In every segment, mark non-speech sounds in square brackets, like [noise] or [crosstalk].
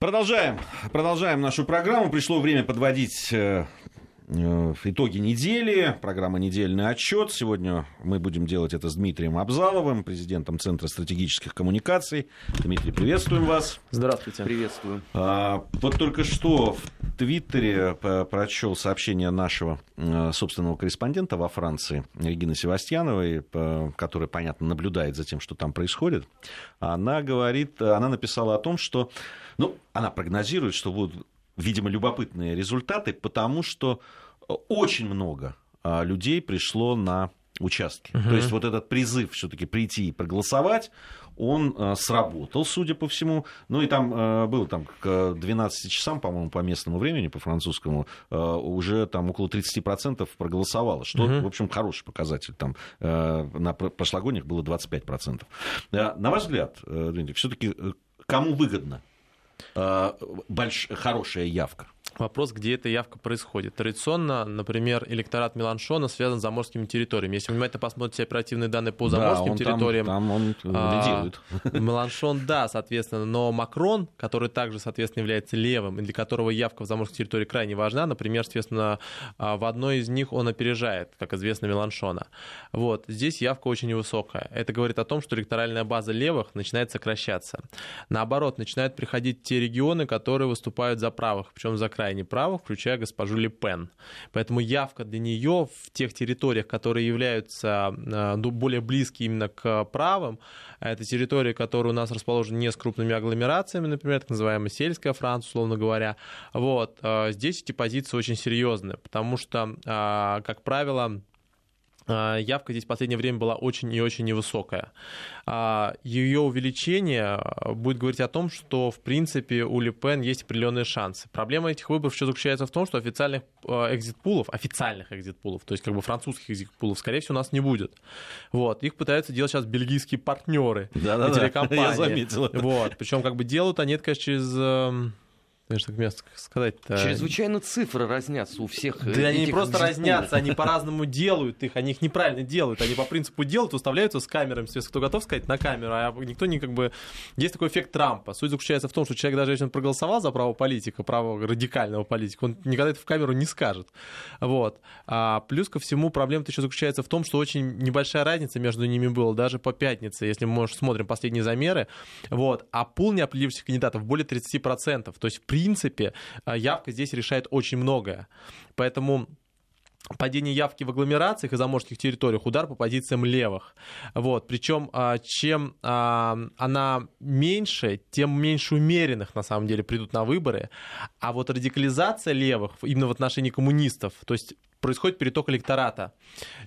Продолжаем. Продолжаем нашу программу. Пришло время подводить э, итоги недели, программа «Недельный отчет». Сегодня мы будем делать это с Дмитрием Абзаловым, президентом Центра стратегических коммуникаций. Дмитрий, приветствуем вас. Здравствуйте. Приветствую. А, вот только что в Твиттере прочел сообщение нашего э, собственного корреспондента во Франции, Регины Севастьяновой, которая, понятно, наблюдает за тем, что там происходит. Она говорит, она написала о том, что ну, она прогнозирует, что будут, видимо, любопытные результаты, потому что очень много а, людей пришло на участки. Угу. То есть вот этот призыв все-таки прийти и проголосовать, он э, сработал, судя по всему. Ну и там э, было там к 12 часам, по-моему, по местному времени, по французскому, э, уже там около 30% проголосовало, что, угу. в общем, хороший показатель. Там э, на прошлогодних было 25%. Э, на ваш взгляд, э, все-таки э, кому выгодно Э, больш... хорошая явка. Вопрос, где эта явка происходит. Традиционно, например, электорат Меланшона связан с заморскими территориями. Если вы внимательно посмотрите оперативные данные по заморским да, территориям... Там, там он а, [laughs] Меланшон, да, соответственно, но Макрон, который также, соответственно, является левым, и для которого явка в заморской территории крайне важна, например, соответственно, а, в одной из них он опережает, как известно, Меланшона. Вот, здесь явка очень невысокая. Это говорит о том, что электоральная база левых начинает сокращаться. Наоборот, начинают приходить те регионы, которые выступают за правых, причем за крайне правых, включая госпожу Ле Пен. Поэтому явка для нее в тех территориях, которые являются э, ну, более близки именно к правым, это территории, которые у нас расположены не с крупными агломерациями, например, так называемая сельская Франция, условно говоря. Вот. Э, здесь эти позиции очень серьезные, потому что, э, как правило, явка здесь в последнее время была очень и очень невысокая. А, Ее увеличение а, будет говорить о том, что, в принципе, у Ле Пен есть определенные шансы. Проблема этих выборов еще заключается в том, что официальных экзит-пулов, официальных экзит-пулов, то есть как бы французских экзит-пулов, скорее всего, у нас не будет. Вот. Их пытаются делать сейчас бельгийские партнеры, да, да, [laughs] телекомпании. Я заметил. Вот. Причем как бы делают они это, конечно, через эм, знаешь, так место сказать-то... Чрезвычайно цифры разнятся у всех Да они не просто разнятся, они по-разному делают их, они их неправильно делают, они по принципу делают, выставляются с камерами, если кто готов сказать, на камеру, а никто не как бы... Есть такой эффект Трампа. Суть заключается в том, что человек, даже если он проголосовал за право политика, право радикального политика, он никогда это в камеру не скажет. Вот. А плюс ко всему проблема-то еще заключается в том, что очень небольшая разница между ними была, даже по пятнице, если мы, смотрим последние замеры, вот, а пул неопределившихся кандидатов более 30%. То есть, при принципе, а, явка здесь решает очень многое. Поэтому падение явки в агломерациях и заморских территориях, удар по позициям левых. Вот. Причем, а, чем а, она меньше, тем меньше умеренных, на самом деле, придут на выборы. А вот радикализация левых именно в отношении коммунистов, то есть происходит переток электората.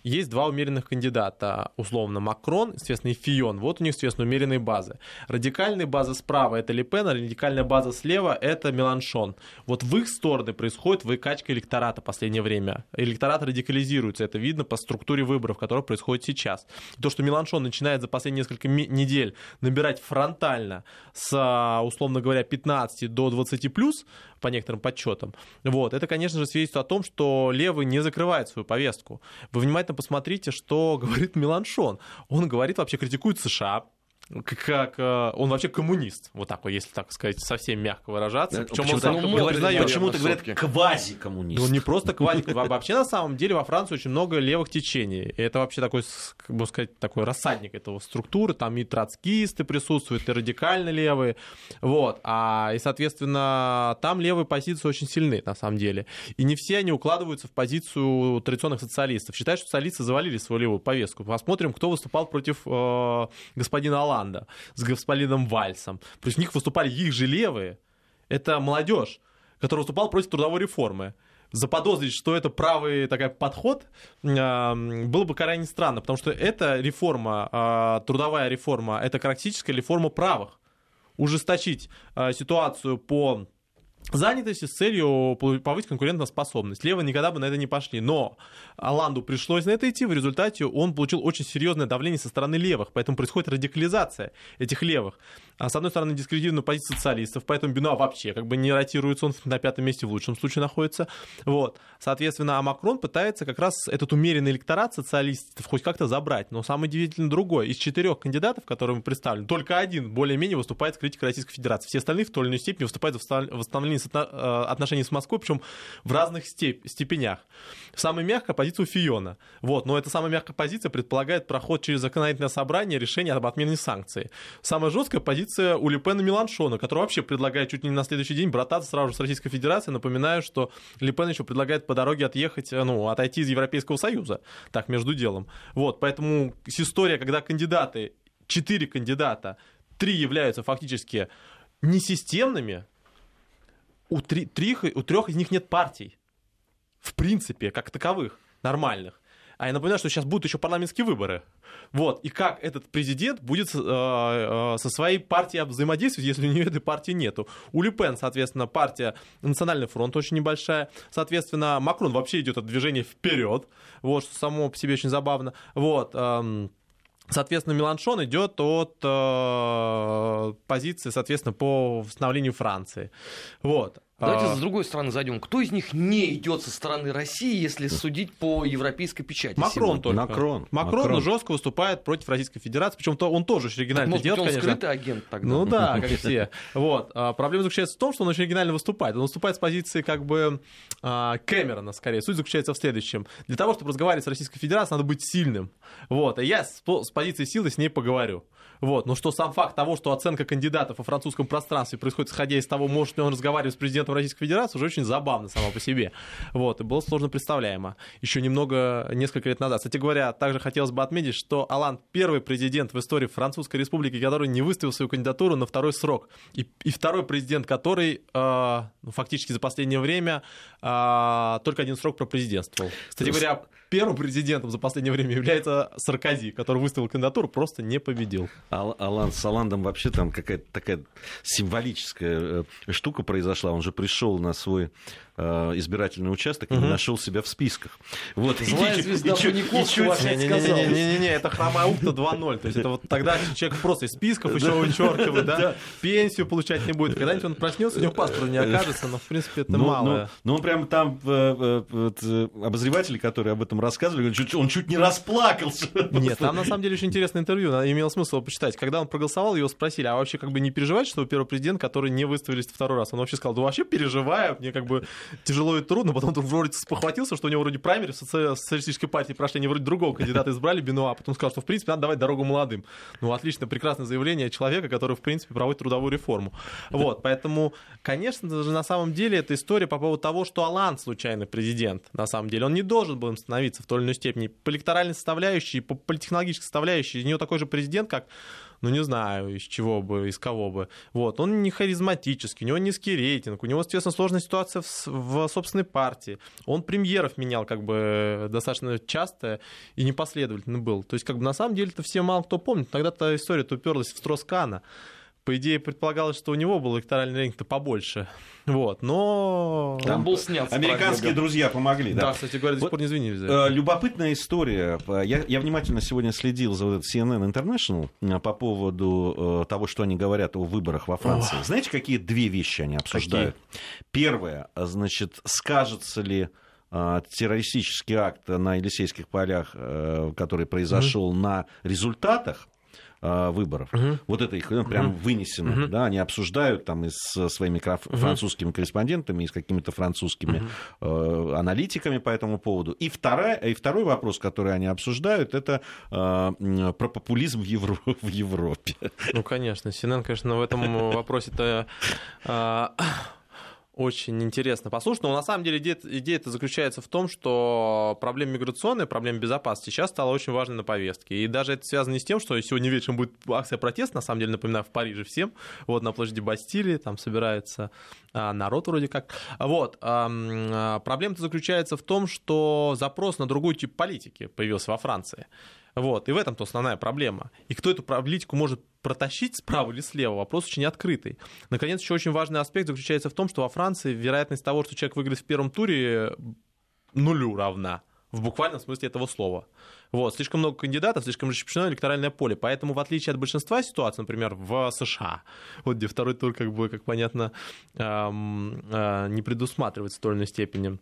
Есть два умеренных кандидата, условно, Макрон, естественно, и Фион. Вот у них, естественно, умеренные базы. Радикальная база справа — это Лепен, а радикальная база слева — это Меланшон. Вот в их стороны происходит выкачка электората в последнее время. Электорат радикализируется, это видно по структуре выборов, которая происходит сейчас. То, что Меланшон начинает за последние несколько недель набирать фронтально с, условно говоря, 15 до 20 плюс, по некоторым подсчетам, вот, это, конечно же, свидетельствует о том, что левый не закрывает свою повестку. Вы внимательно посмотрите, что [laughs] говорит Меланшон. Он говорит, вообще критикует США, как э, он вообще коммунист, вот так вот, если так сказать, совсем мягко выражаться. Причем почему он ну, признает, почему-то говорят квази-коммунист. Он не просто [laughs] квази, вообще на самом деле во Франции очень много левых течений. И это вообще такой, как бы сказать, такой рассадник этого структуры. Там и троцкисты присутствуют, и радикально левые. Вот. А, и, соответственно, там левые позиции очень сильны, на самом деле. И не все они укладываются в позицию традиционных социалистов. Считают, что социалисты завалили свою левую повестку. Посмотрим, кто выступал против э, господина Алана Голланда с господином Вальсом. Против них выступали их же левые. Это молодежь, которая выступала против трудовой реформы заподозрить, что это правый такой подход, было бы крайне странно, потому что эта реформа, а, трудовая реформа, это практическая реформа правых. Ужесточить а, ситуацию по занятости с целью повысить конкурентоспособность. Левые никогда бы на это не пошли. Но Аланду пришлось на это идти. В результате он получил очень серьезное давление со стороны левых. Поэтому происходит радикализация этих левых. А с одной стороны, дискредитированную позицию социалистов, поэтому Бенуа вообще как бы не ротируется, он на пятом месте в лучшем случае находится. Вот. Соответственно, а Макрон пытается как раз этот умеренный электорат социалистов хоть как-то забрать. Но самое удивительное другое. Из четырех кандидатов, которые мы представлены, только один более-менее выступает с критикой Российской Федерации. Все остальные в той или иной степени выступают за восстановление Э, отношений с Москвой, причем в разных степ- степенях. Самая мягкая позиция у Фиона. Вот, но эта самая мягкая позиция предполагает проход через законодательное собрание решения об отмене санкций. Самая жесткая позиция у Лепена Меланшона, который вообще предлагает чуть не на следующий день брататься сразу же с Российской Федерацией. Напоминаю, что Лепен еще предлагает по дороге отъехать, э, ну, отойти из Европейского Союза. Так, между делом. Вот, поэтому история, когда кандидаты, четыре кандидата, три являются фактически несистемными, у, три, три, у трех из них нет партий. В принципе, как таковых, нормальных. А я напоминаю, что сейчас будут еще парламентские выборы. Вот. И как этот президент будет э, э, со своей партией взаимодействовать, если у нее этой партии нету. У Люпен, соответственно, партия Национальный фронт очень небольшая. Соответственно, Макрон вообще идет от движения вперед. Вот, что само по себе очень забавно. Вот. Эм, Соответственно, Меланшон идет от э, позиции, соответственно, по восстановлению Франции. Вот. Давайте А, с другой стороны зайдем. Кто из них не идет со стороны России, если судить по европейской печати? Макрон сегодня? только. Макрон. Макрон, Макрон. жестко выступает против Российской Федерации, причем то он тоже очень Так, оригинально может быть, делает, он конечно. скрытый агент тогда? Ну да, как [laughs] все. Вот. А Проблема заключается в том, что он очень оригинально выступает. Он выступает с позиции как бы а, Кэмерона, скорее. Суть заключается в следующем. Для того, чтобы разговаривать с Российской Федерацией, надо быть сильным. Вот. И я с позиции силы с ней поговорю. Вот. Но что сам факт того, что оценка кандидатов во французском пространстве происходит исходя из того, может ли он разговаривать с президентом Российской Федерации, уже очень забавно само по себе. Вот. И было сложно представляемо. Еще немного, несколько лет назад. Кстати говоря, также хотелось бы отметить, что Алан первый президент в истории Французской Республики, который не выставил свою кандидатуру на второй срок. И, и второй президент, который э, ну, фактически за последнее время э, только один срок пропрезидентствовал. Кстати говоря, первым президентом за последнее время является Саркози, который выставил кандидатуру, просто не победил. Ал- Алан с Аландом вообще там какая-то такая символическая э, штука произошла. Он же пришел на свой избирательный участок и не нашел себя в списках. Вот. Злая И- звезда и. Не-не-не, это хромая ухта 2.0. То есть это вот тогда человек просто из списков еще вычеркивает, да, пенсию получать не будет. Когда-нибудь он проснется, у него паспорта не окажется, но в принципе это Ну, мало. ну, ну, он прям там, э, э, э, обозреватели, которые об этом рассказывали, он чуть не расплакался. Нет, там на самом деле очень интересное интервью, имело смысл его почитать. Когда он проголосовал, его спросили, а вообще как бы не переживаете, что вы первый президент, который не выставились второй раз? Он вообще сказал, да вообще переживаю, мне как бы тяжело и трудно, потом он вроде спохватился, что у него вроде праймери в соци- социалистической партии прошли, они вроде другого кандидата избрали, Бенуа, а потом сказал, что в принципе надо давать дорогу молодым. Ну, отлично, прекрасное заявление человека, который в принципе проводит трудовую реформу. Вот, поэтому, конечно же, на самом деле это история по поводу того, что Алан случайный президент, на самом деле. Он не должен был им становиться в той или иной степени. По электоральной составляющей, по политехнологической составляющей, из него такой же президент, как ну не знаю, из чего бы, из кого бы. Вот, он не харизматический, у него низкий рейтинг, у него, естественно, сложная ситуация в, в собственной партии. Он премьеров менял как бы достаточно часто и непоследовательно был. То есть, как бы на самом деле-то все мало кто помнит. Тогда-то история-то уперлась в Строскана. По идее, предполагалось, что у него был электоральный рейтинг-то побольше. Вот, но... Он был снят Американские друзья помогли, Да, да. кстати говоря, до сих Вот, пор не извинились. Э, Любопытная история. Э, Я, я внимательно сегодня следил за вот этот CNN International э, по поводу того, что они говорят о выборах во Франции. Знаете, какие две вещи они обсуждают? Первое, э, значит, скажется ли террористический акт на Елисейских полях, который произошел на результатах э, выборов. Мгм. Вот это их ну, прям вынесено. Мгм. Да, они обсуждают там и со своими французскими корреспондентами, и с какими-то французскими э, аналитиками по этому поводу. И, вторая, и второй вопрос, который они обсуждают, это э, про популизм в, Евро- [laughs] в Европе. Ну, конечно, CNN, конечно, в этом вопросе-то а, очень интересно послушать. Но на самом деле идея, идея-то заключается в том, что проблема миграционная, проблема безопасности сейчас стала очень важной на повестке. И даже это связано не с тем, что сегодня вечером будет акция протеста, на самом деле, напоминаю, в Париже всем. Вот на площади Бастилии, там собирается а, народ вроде как. Вот. ам, а, Проблема-то заключается в том, что запрос на другой тип политики появился во Франции. Вот, и в этом-то основная проблема. И кто эту политику может протащить справа или слева, вопрос очень открытый. Наконец, еще очень важный аспект заключается в том, что во Франции вероятность того, что человек выиграет в первом туре, нулю равна в буквальном смысле этого слова. Вот, слишком много кандидатов, слишком расщеплено электоральное поле. Поэтому, в отличие от большинства ситуаций, например, в США, вот где второй тур, как бы, как понятно, эм, э, не предусматривается в той или иной степени,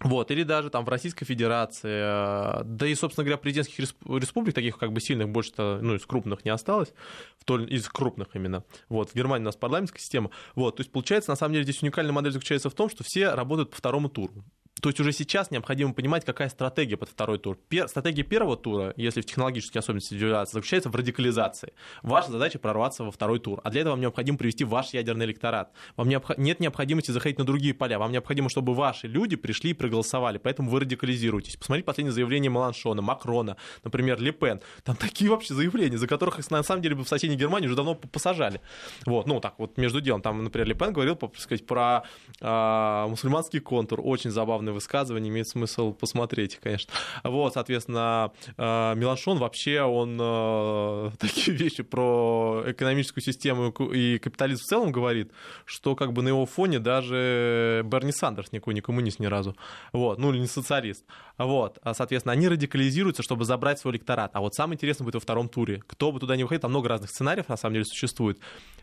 вот, или даже там в Российской Федерации, э, да и, собственно говоря, президентских республик, таких как бы сильных больше, ну, из крупных не осталось, в то, из крупных именно. Вот, в Германии у нас парламентская система. Вот, то есть, получается, на самом деле, здесь уникальная модель заключается в том, что все работают по второму туру. То есть уже сейчас необходимо понимать, какая стратегия под второй тур. Пер, стратегия первого тура, если в технологических особенностях цивилизации, заключается в радикализации. Ваша задача прорваться во второй тур. А для этого вам необходимо привести ваш ядерный электорат. Вам необх... нет необходимости заходить на другие поля. Вам необходимо, чтобы ваши люди пришли и проголосовали. Поэтому вы радикализируетесь. Посмотрите последнее заявление Маланшона, Макрона, например, Лепен. Там такие вообще заявления, за которых их на самом деле бы в соседней Германии уже давно посажали. Вот, ну так вот между делом. Там, например, Лепен говорил, так сказать, про э, мусульманский контур. Очень забавный высказывание, имеет смысл посмотреть, конечно. Вот, соответственно, э, Меланшон вообще, он э, [laughs] такие вещи про экономическую систему и капитализм в целом говорит, что как бы на его фоне даже Берни Сандерс никакой не коммунист ни разу. Вот, ну или не социалист. Вот, а, соответственно, они радикализируются, чтобы забрать свой электорат. А вот самое интересное будет во втором туре. Кто бы туда не выходил, там много разных сценариев на самом деле существует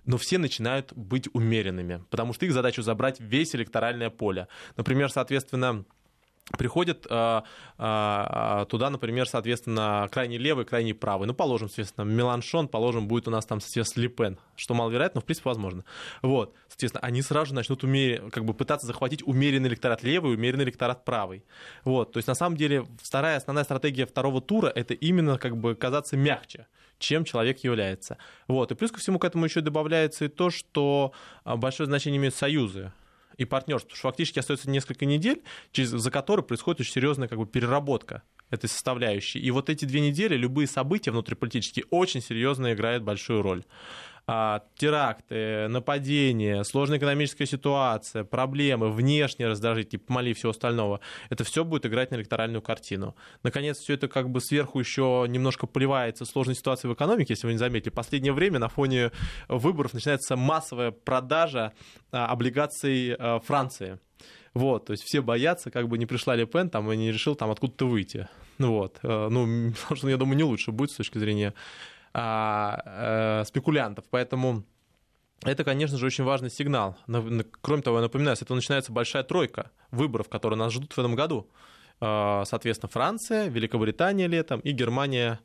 но все начинают быть умеренными, потому что их задача забрать весь электоральное поле. Например, соответственно, приходит э, э, туда, например, соответственно, крайне левый, крайне правый. Ну, положим, соответственно, Меланшон, положим, будет у нас там, соответственно, Лепен, что маловероятно, но, в принципе, возможно. Вот, соответственно, они сразу начнут умер... как бы пытаться захватить умеренный электорат левый, умеренный электорат правый. Вот, то есть, на самом деле, вторая основная стратегия второго тура — это именно как бы казаться мягче чем человек является. Вот. И плюс ко всему к этому еще добавляется и то, что а, большое значение имеют союзы и партнерство, потому что фактически остается несколько недель, через, за которые происходит очень серьезная как бы, переработка этой составляющей. И вот эти две недели любые события внутриполитические очень серьезно играют большую роль. А, теракты, нападения, сложная экономическая ситуация, проблемы, внешние раздражители, типа Мали и всего остального, это все будет играть на электоральную картину. Наконец, все это как бы сверху еще немножко поливается сложной ситуацией в экономике, если вы не заметили. Последнее время на фоне выборов начинается массовая продажа а, облигаций а, Франции. Вот, то есть все боятся, как бы не пришла Ле Пен там и не решил там откуда-то выйти. Ну вот, [laughs] ну, потому что, я думаю, не лучше будет с точки зрения а, э, спекулянтов. Поэтому это, конечно же, очень важный сигнал. Кроме того, я напоминаю, с этого начинается большая тройка выборов, которые нас ждут в этом году. А, соответственно, Франция, Великобритания летом и Германия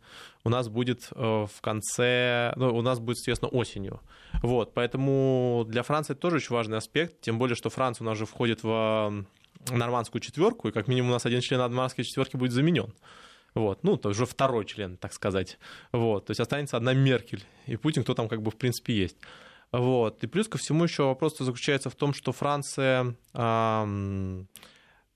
у нас будет э, в конце, ну, у нас будет, соответственно, осенью. Вот, поэтому для Франции это тоже очень важный аспект, тем более, что Франция у нас же входит в нормандскую четверку, и как минимум у нас один член нормандской четверки будет заменен. Вот, ну, то уже второй член, так сказать. Вот, то есть останется одна Меркель, и Путин, кто там как бы в принципе есть. Вот. И плюс ко всему еще вопрос заключается в том, что Франция эм,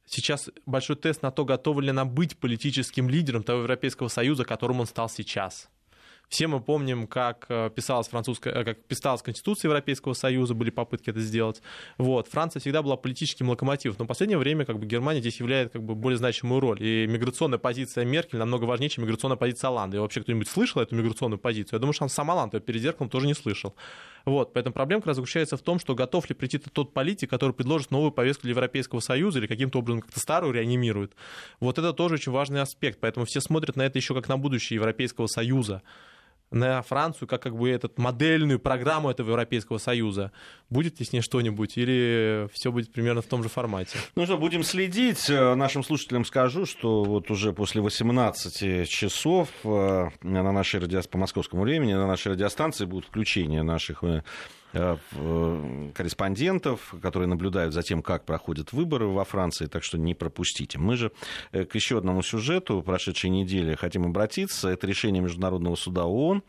сейчас большой тест на то, готова ли она быть политическим лидером того Европейского Союза, которым он стал сейчас. Все мы помним, как э, писалась французская, э, как писалась Конституция Европейского Союза, были попытки это сделать. Вот. Франция всегда была политическим локомотивом, но в последнее время как бы, Германия здесь являет как бы, более значимую роль. И миграционная позиция Меркель намного важнее, чем миграционная позиция Оланды. И вообще кто-нибудь слышал эту миграционную позицию? Я думаю, что сам Оланд ее перед зеркалом тоже не слышал. Вот, поэтому проблема как раз заключается в том, что готов ли прийти тот политик, который предложит новую повестку для Европейского Союза или каким-то образом как-то старую реанимирует. Вот это тоже очень важный аспект, поэтому все смотрят на это еще как на будущее Европейского Союза на Францию как, как бы этот модельную программу этого Европейского Союза. Будет ли с ней что-нибудь или все будет примерно в том же формате? Ну что, будем следить. Э, нашим слушателям скажу, что вот уже после 18 часов э, на нашей радио... по московскому времени на нашей радиостанции будут включения наших э, корреспондентов, которые наблюдают за тем, как проходят выборы во Франции, так что не пропустите. Мы же э, к еще одному сюжету прошедшей недели хотим обратиться. Это решение Международного суда ООН.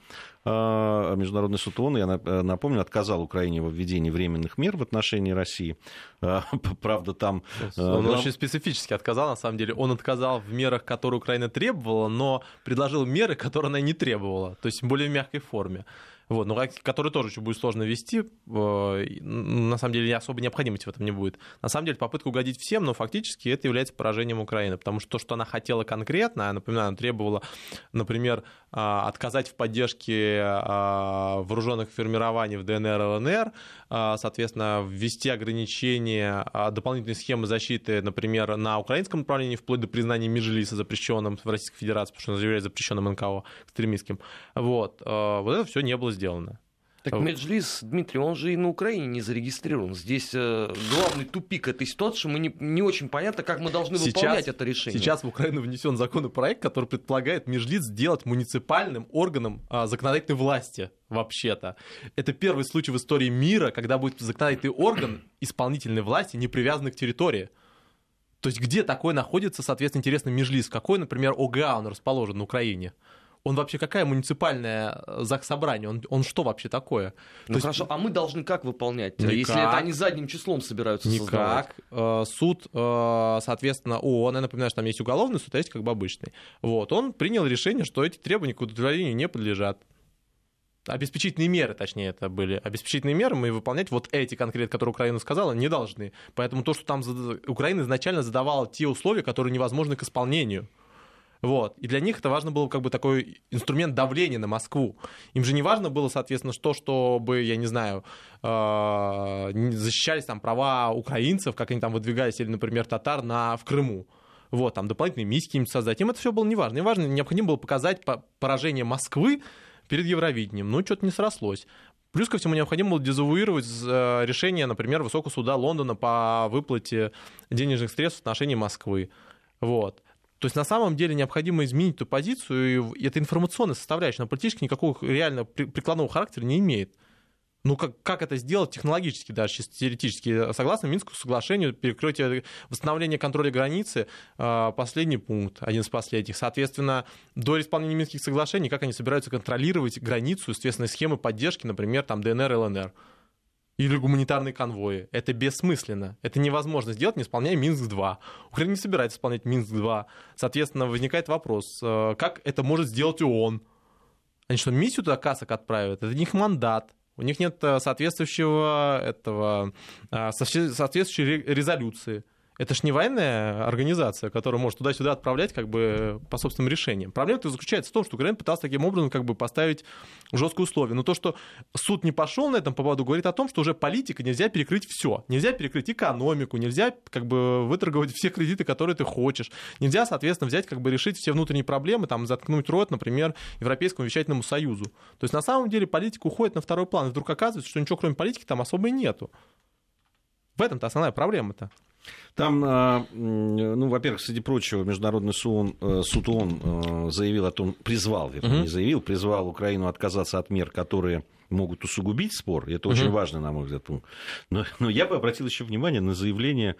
Международный суд ООН, я напомню, отказал Украине во введении временных мер в отношении России. [laughs] Правда, там... Он да... очень специфически отказал, на самом деле. Он отказал в мерах, которые Украина требовала, но предложил меры, которые она не требовала, то есть в более мягкой форме. Вот, но который тоже еще будет сложно вести, на самом деле особо необходимости в этом не будет. На самом деле попытка угодить всем, но фактически это является поражением Украины, потому что то, что она хотела конкретно, я напоминаю, она требовала, например, а, отказать в поддержке а, вооруженных формирований в ДНР и ЛНР, соответственно, ввести ограничения, дополнительные схемы защиты, например, на украинском направлении, вплоть до признания Межлиса запрещенным в Российской Федерации, потому что он заявляет запрещенным НКО экстремистским. Вот. Вот это все не было сделано. Так Меджлис, Дмитрий, он же и на Украине не зарегистрирован. Здесь э, главный тупик этой ситуации, что мы не, не очень понятно, как мы должны сейчас, выполнять это решение. Сейчас в Украину внесен законопроект, который предполагает Межлиц сделать муниципальным органом а, законодательной власти вообще-то. Это первый случай в истории мира, когда будет законодательный орган исполнительной власти, не привязанный к территории. То есть где такой находится, соответственно, интересный Межлиц? Какой, например, ОГА он расположен на Украине? Он вообще какая муниципальная э, ЗАГС-собрание? Он, он что вообще такое? Ну То хорошо, есть... а мы должны как выполнять, Никак. если это они задним числом собираются Никак. Создавать? Э, суд, э, соответственно, ООН, я напоминаю, что там есть уголовный суд, а есть как бы обычный. Вот, он принял решение, что эти требования к удовлетворению не подлежат обеспечительные меры, точнее, это были обеспечительные меры, мы выполнять вот эти конкретно, которые Украина сказала, не должны. Поэтому то, что там Украина изначально задавала те условия, которые невозможны к исполнению. Вот. И для них это важно было как бы такой инструмент давления на Москву. Им же не важно было, соответственно, что, чтобы, я не знаю, э, защищались там права украинцев, как они там выдвигались, или, например, татар на, в Крыму. Вот, там дополнительные миссии им создать. Им это все было не важно. Им важно, необходимо было показать поражение Москвы перед Евровидением. Ну, что-то не срослось. Плюс ко всему необходимо было дезавуировать э, решение, например, Высокого суда Лондона по выплате денежных средств в отношении Москвы. Вот. То есть на самом деле необходимо изменить эту позицию, и это информационная составляющая, но политически никакого реально прикладного характера не имеет. Ну, как, как это сделать технологически, даже чисто теоретически? Согласно Минскому соглашению, перекрытие, восстановление контроля границы, а, последний пункт, один из последних. Соответственно, до исполнения Минских соглашений, как они собираются контролировать границу, естественно, схемы поддержки, например, там ДНР, ЛНР или гуманитарные конвои. Это бессмысленно. Это невозможно сделать, не исполняя Минск-2. Украина не собирается исполнять Минск-2. Соответственно, возникает вопрос, э, как это может сделать ООН? Они что, миссию туда касок отправят? Это них мандат. У них нет э, соответствующего этого, э, соответствующей резолюции. Это ж не военная организация, которая может туда-сюда отправлять как бы по собственным решениям. Проблема заключается в том, что Украина пытался таким образом как бы поставить жесткие условия. Но то, что суд не пошел на этом поводу, говорит о том, что уже политика нельзя перекрыть все. Нельзя перекрыть экономику, нельзя как бы выторговать все кредиты, которые ты хочешь. Нельзя, соответственно, взять как бы решить все внутренние проблемы, там, заткнуть рот, например, Европейскому вещательному союзу. То есть на самом деле политика уходит на второй план, и вдруг оказывается, что ничего кроме политики там особо и нету. В этом-то основная проблема-то. Там, а, ну, во-первых, среди прочего, Международный суд, э, суд ООН э, заявил о том, призвал, вернее, не заявил, призвал Украину отказаться от мер, которые могут усугубить спор, это угу. очень важно, на мой взгляд, пункт. Но, но я бы обратил еще внимание на заявление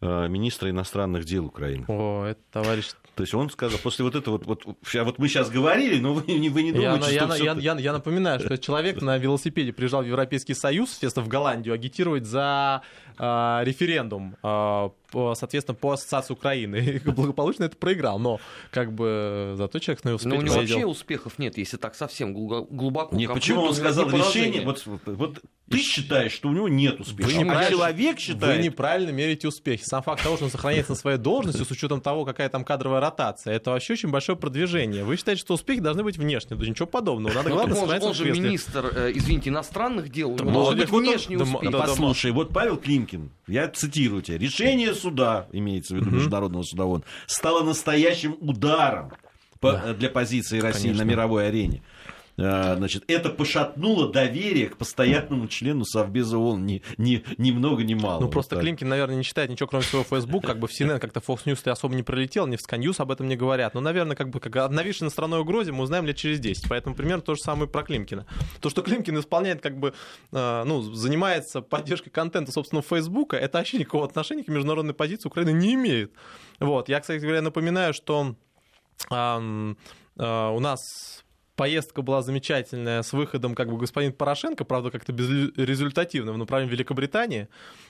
э, министра иностранных дел Украины. О, это товарищ то есть он сказал, после вот этого, вот, вот, вот мы сейчас говорили, но вы, [laughs] вы не думаете, я, что я, все... я, я, я напоминаю, что человек на велосипеде приезжал в Европейский Союз, естественно, в Голландию, агитировать за э, референдум, э, соответственно, по ассоциации Украины. [laughs] И благополучно это проиграл, но как бы зато человек на велосипеде Но у него вообще успехов нет, если так совсем глубоко. Нет, почему он сказал решение? Вот, вот, ты считаешь, что у него нет успеха, вы а человек считает... Вы неправильно мерите успехи. Сам факт того, что он сохраняется на своей должности, с учетом того, какая там кадровая ротация, это вообще очень большое продвижение. Вы считаете, что успехи должны быть внешние? Да ничего подобного. Надо главное он, он же министр, э, извините, иностранных дел, него должны быть внешние успехи. Да, послушай, вот Павел Климкин, я цитирую тебя, решение суда, имеется в виду Международного суда ООН, стало настоящим ударом для позиции России на мировой арене. А, значит, это пошатнуло доверие к постоянному члену Совбеза ООН ни, ни, ни много ни мало. Ну, просто вот Климкин, наверное, не читает ничего, кроме своего Facebook, как бы в CNN как-то Fox News особо не пролетел, ни в Sky News об этом не говорят. Но, наверное, как бы как о нависшей страной угрозе мы узнаем лет через 10. Поэтому примерно то же самое про Климкина. То, что Климкин исполняет, как бы, э, ну, занимается поддержкой контента, собственно, Фейсбука, это вообще никакого отношения к международной позиции Украины не имеет. Вот. Я, кстати говоря, напоминаю, что э, э, у нас поездка была замечательная с выходом как бы господин Порошенко, правда, как-то безрезультативно в направлении Великобритании.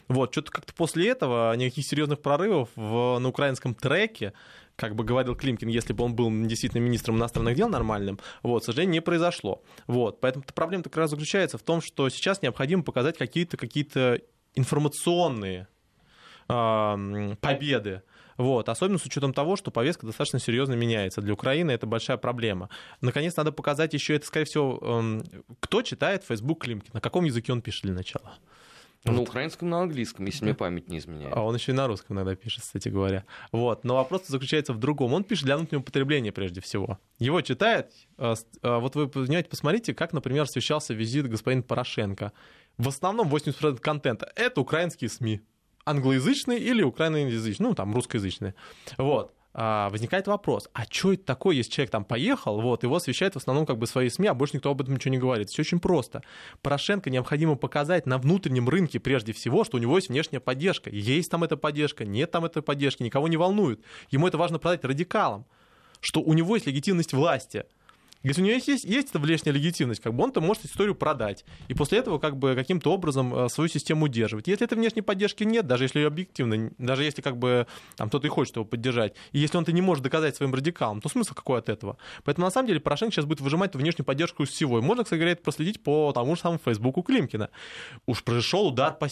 Вот, что-то как-то после этого никаких серьезных прорывов в, на украинском треке как бы говорил Климкин, если бы он был действительно министром иностранных дел нормальным, вот, к сожалению, не произошло. Вот, поэтому проблема как раз заключается в том, что сейчас необходимо показать какие-то какие информационные э, победы, вот. Особенно с учетом того, что повестка достаточно серьезно меняется. Для Украины это большая проблема. Наконец, надо показать еще это, скорее всего, эм, кто читает Facebook Климкин, на каком языке он пишет для начала. На вот. украинском, на английском, если мне память не изменяет. А он еще и на русском иногда пишет, кстати говоря. Вот. Но вопрос заключается в другом. Он пишет для внутреннего потребления прежде всего. Его читает. Э, э, вот вы понимаете, посмотрите, как, например, освещался визит господина Порошенко. В основном 80% контента — это украинские СМИ англоязычные или украиноязычные, ну, там, русскоязычные. Вот а, возникает вопрос, а что это такое, если человек там поехал, вот, его освещают в основном как бы свои СМИ, а больше никто об этом ничего не говорит. Все очень просто. Порошенко необходимо показать на внутреннем рынке прежде всего, что у него есть внешняя поддержка. Есть там эта поддержка, нет там этой поддержки, никого не волнует. Ему это важно продать радикалам, что у него есть легитимность власти. Если у него есть, есть эта внешняя легитимность, как бы он-то может историю продать. И после этого как бы каким-то образом э, свою систему удерживать. Если этой внешней поддержки нет, даже если ее объективно, даже если как бы там кто-то и хочет его поддержать, и если он-то не может доказать своим радикалам, то смысл какой от этого? Поэтому на самом деле Порошенко сейчас будет выжимать внешнюю поддержку из всего. И можно, кстати говоря, это проследить по тому же самому Фейсбуку Климкина. Уж произошел удар по э,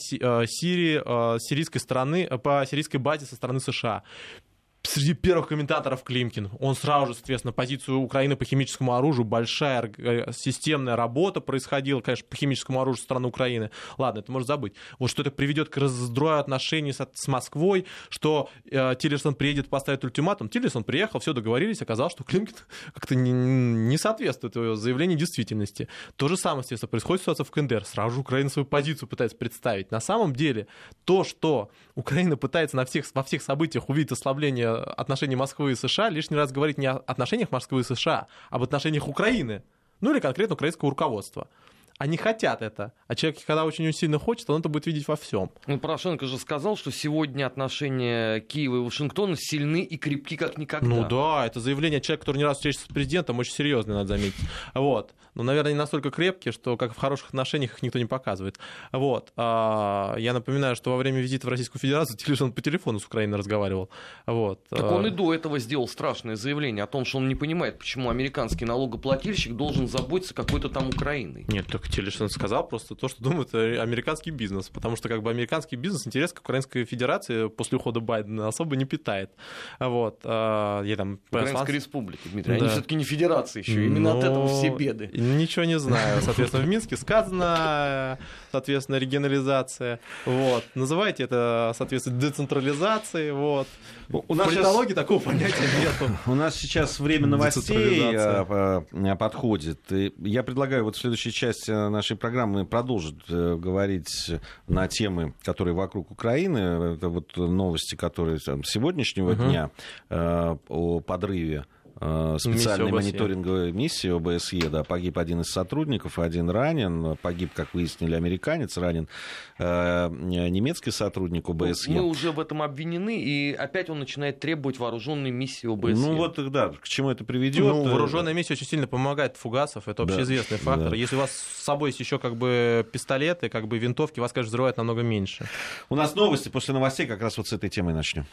Сирии, э, сирийской стороны, по сирийской базе со стороны США среди первых комментаторов Климкин. Он сразу же, соответственно, позицию Украины по химическому оружию, большая э, системная работа происходила, конечно, по химическому оружию страны Украины. Ладно, это можно забыть. Вот что это приведет к раздрою отношений с, с Москвой, что э, Тиллерсон приедет, поставит ультиматум. Тиллерсон приехал, все договорились, оказалось, что Климкин [laughs] как-то не, не соответствует его заявлению действительности. То же самое, естественно, происходит ситуация в КНДР. Сразу же Украина свою позицию пытается представить. На самом деле, то, что Украина пытается на всех, во всех событиях увидеть ослабление отношений Москвы и США лишний раз говорить не о отношениях Москвы и США, а об отношениях Украины, ну или конкретно украинского руководства. Они хотят это. А человек, когда очень сильно хочет, он это будет видеть во всем. Ну, Порошенко же сказал, что сегодня отношения Киева и Вашингтона сильны и крепки как никогда. Ну да, это заявление человека, который не раз встречался с президентом, очень серьезное, надо заметить. Вот. Но, наверное, не настолько крепкие, что как в хороших отношениях их никто не показывает. Вот. А, я напоминаю, что во время визита в Российскую Федерацию Тиллерсон по телефону с Украиной разговаривал. Вот. Так он и до этого сделал страшное заявление о том, что он не понимает, почему американский налогоплательщик должен заботиться какой-то там Украиной. Нет, так Тиллерсон сказал просто то, что думает американский бизнес, потому что как бы американский бизнес интерес к Украинской Федерации после ухода Байдена особо не питает. Вот. А, я там... Украинской республики, Дмитрий, да. они все-таки не федерации еще, именно Но... от этого все беды. Ничего не знаю. Соответственно, в Минске сказано, соответственно, регионализация. Вот. Называйте это, соответственно, децентрализацией. Вот. У нас политологии сейчас... такого понятия нет. [laughs] У нас сейчас время новостей а, подходит. Я предлагаю вот в следующей части нашей программы продолжить э, говорить на темы, которые вокруг Украины. Это вот новости, которые там, сегодняшнего угу. дня э, о подрыве Э, специальной мониторинговой миссии ОБСЕ, да, погиб один из сотрудников, один ранен, погиб, как выяснили, американец, ранен э, немецкий сотрудник ОБСЕ. Мы уже в этом обвинены, и опять он начинает требовать вооруженной миссии ОБСЕ. Ну вот, да, к чему это приведет? Ну, вооруженная миссия очень сильно помогает фугасов, это общеизвестный да, фактор. Да. Если у вас с собой есть еще как бы пистолеты, как бы винтовки, вас, конечно, взрывают намного меньше. У нас новости, после новостей как раз вот с этой темой начнем.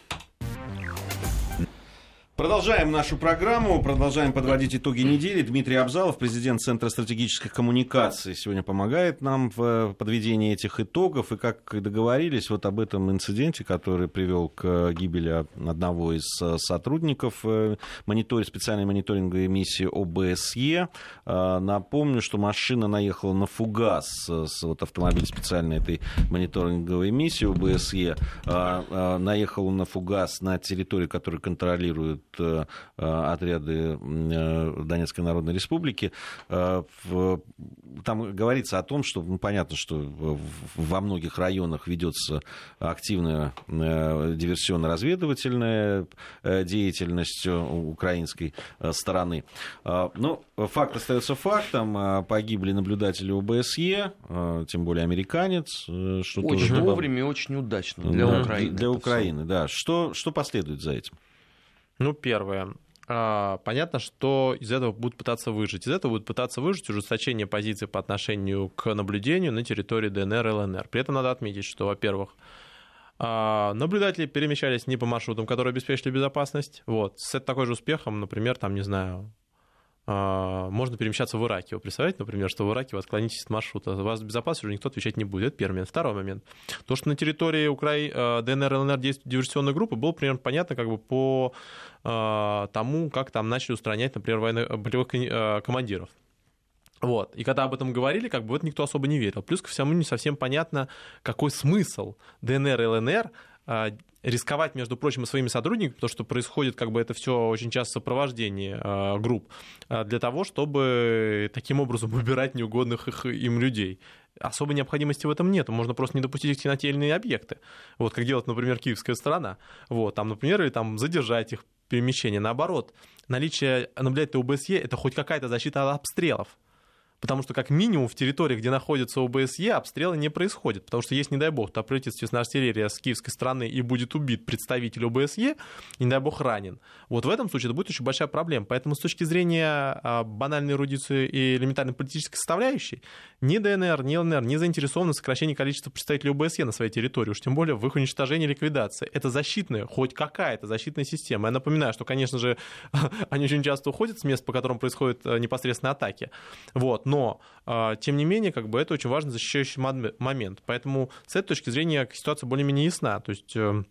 Продолжаем нашу программу, продолжаем подводить итоги недели. Дмитрий Абзалов, президент Центра стратегических коммуникаций, сегодня помогает нам в подведении этих итогов. И как договорились, вот об этом инциденте, который привел к гибели одного из сотрудников э, монитор... специальной мониторинговой миссии ОБСЕ. Э, напомню, что машина наехала на фугас, вот автомобиль специальной этой мониторинговой миссии ОБСЕ, э, наехал на фугас на территории, которую контролирует Э, отряды э, Донецкой Народной Республики. Э, там говорится о том, что ну, понятно, что во многих районах ведется активная диверсионно-разведывательная деятельность украинской стороны. Но факт остается фактом. Погибли наблюдатели ОБСЕ, тем более американец. Что очень тоже... вовремя и очень удачно для да, Украины. Для Украины, да. Что, что последует за этим? Ну, первое. а, понятно, что из этого будут пытаться выжить. Из этого будут пытаться выжить ужесточение позиции по отношению к наблюдению на территории ДНР и ЛНР. При этом надо отметить, что, во-первых, а, наблюдатели перемещались не по маршрутам, которые обеспечили безопасность. Вот. С такой же успехом, например, там, не знаю, можно перемещаться в Ираке. Вы представляете, например, что в Ираке вы отклонитесь от маршрута, вас безопасность уже никто отвечать не будет. Это первый момент. Второй момент. То, что на территории Украины а, ДНР и ЛНР действуют диверсионные группы, было примерно понятно как бы по а, тому, как там начали устранять, например, военных, полевых командиров. Вот. И когда об этом говорили, как бы вот никто особо не верил. Плюс ко всему не совсем понятно, какой смысл ДНР и ЛНР а, рисковать, между прочим, и своими сотрудниками, потому что происходит как бы это все очень часто сопровождение э, групп, э, для того, чтобы таким образом [laughs] убирать неугодных их, им людей. Особой необходимости в этом нет. Можно просто не допустить их иные объекты. Вот как делает, например, киевская сторона. Вот, там, например, или там задержать их перемещение. Наоборот, наличие наблюдателя ОБСЕ – это хоть какая-то защита от обстрелов. Потому что, как минимум, в территории, где находится ОБСЕ, обстрелы не происходят. Потому что, если, не дай бог, то прилетит честная артиллерия с киевской стороны и будет убит представитель ОБСЕ, и, не дай бог, ранен, вот в этом случае это будет очень большая проблема. Поэтому, с точки зрения а, банальной эрудиции и элементарной политической составляющей, ни ДНР, ни ЛНР не заинтересованы в сокращении количества представителей ОБСЕ на своей территории, уж тем более в их уничтожении и ликвидации. Это защитная, хоть какая-то защитная система. Я напоминаю, что, конечно же, [laughs] они очень часто уходят с мест, по которым происходят э, непосредственно атаки. Вот но, а, тем не менее, как бы это очень важный защищающий момент. Поэтому с этой точки зрения ситуация более-менее ясна. То есть э,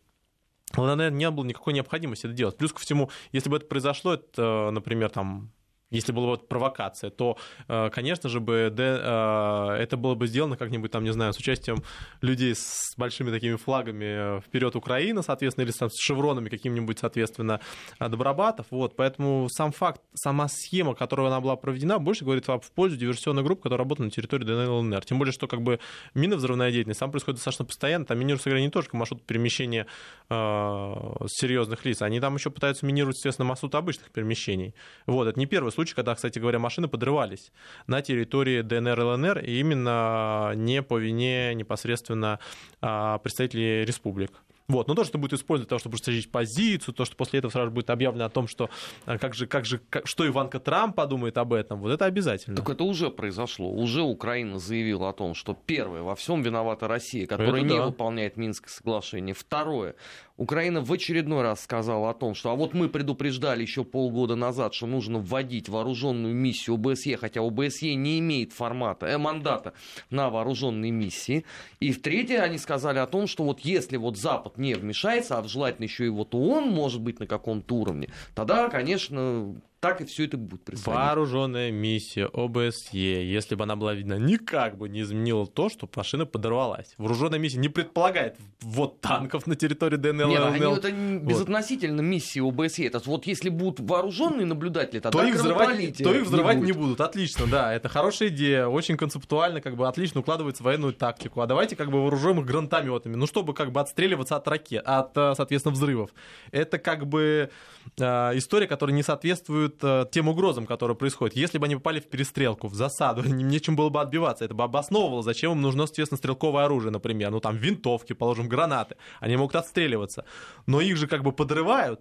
наверное, не было никакой необходимости это делать. Плюс ко всему, если бы это произошло, это, например, там если была вот провокация, то, э, конечно же, бы э, это было бы сделано как-нибудь там, не знаю, с участием людей с большими такими флагами э, вперед Украина, соответственно, или там, с шевронами каким-нибудь, соответственно, Добробатов. Вот, поэтому сам факт, сама схема, которая она была проведена, больше говорит в пользу диверсионной группы, которая работает на территории ДНР. Тем более, что как бы минно-взрывная деятельность там происходит достаточно постоянно, там минируются не только маршрут перемещения серьезных лиц, они там еще пытаются минировать, естественно, маршрут обычных перемещений. Вот, это не первый случай, когда, кстати говоря, машины подрывались на территории ДНР ЛНР, и именно не по вине непосредственно а, представителей республик. Вот. Но то, что будет использовать для того, чтобы ужесточить позицию, то, что после этого сразу будет объявлено о том, что а, как же, как же, как, что Иванка Трамп подумает об этом, вот это обязательно. Так это уже произошло. Уже Украина заявила о том, что первое, во всем виновата Россия, которая это не да. выполняет Минское соглашение. Второе, Украина в очередной раз сказала о том, что а вот мы предупреждали еще полгода назад, что нужно вводить вооруженную миссию ОБСЕ, хотя ОБСЕ не имеет формата, э, мандата на вооруженные миссии. И в третье они сказали о том, что вот если вот Запад не вмешается, а желательно еще и вот ООН может быть на каком-то уровне, тогда, конечно, так и все это будет происходить. Вооруженная миссия ОБСЕ, если бы она была видна, никак бы не изменила то, что машина подорвалась. Вооруженная миссия не предполагает вот танков на территории ДНЛ. Нет, они, это вот. безотносительно миссии ОБСЕ. Это вот если будут вооруженные наблюдатели, тогда то их взрывать, то их взрывать не, не будут. Отлично, да, это хорошая идея, очень концептуально, как бы отлично укладывается в военную тактику. А давайте как бы вооружим их гранатометами, ну чтобы как бы отстреливаться от ракет, от, э, соответственно, взрывов. Это как бы э, история, которая не соответствует соответствует э, тем угрозам, которые происходят. Если бы они попали в перестрелку, в засаду, [laughs] нечем было бы отбиваться. Это бы обосновывало, зачем им нужно, естественно, стрелковое оружие, например. Ну, там, винтовки, положим, гранаты. Они могут отстреливаться. Но их же как бы подрывают,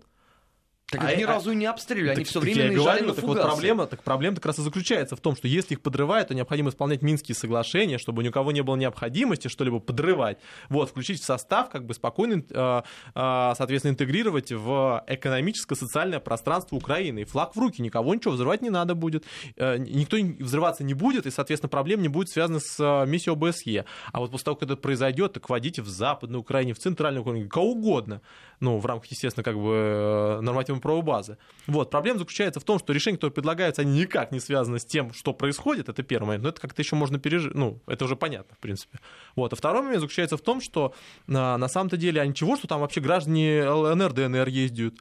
так а, их ни а, разу и не обстреливали, они все время говорю, на так вот проблема, так проблема как раз и заключается в том, что если их подрывают, то необходимо исполнять Минские соглашения, чтобы ни у кого не было необходимости что-либо подрывать. Вот, включить в состав, как бы спокойно, э, э, соответственно, интегрировать в экономическое, социальное пространство Украины. И флаг в руки, никого ничего взрывать не надо будет, э, никто взрываться не будет, и, соответственно, проблем не будет связана с э, миссией ОБСЕ. А вот после того, как это произойдет, так вводите в Западной Украине, в Центральной Украине, кого угодно. Ну, в рамках, естественно, как бы э, нормативного правовой базы. Вот. Проблема заключается в том, что решения, которые предлагаются, они никак не связаны с тем, что происходит, это первый момент, но это как-то еще можно пережить, ну, это уже понятно, в принципе. Вот. А второй момент заключается в том, что на, на самом-то деле, а ничего, что там вообще граждане ЛНР, ДНР ездят,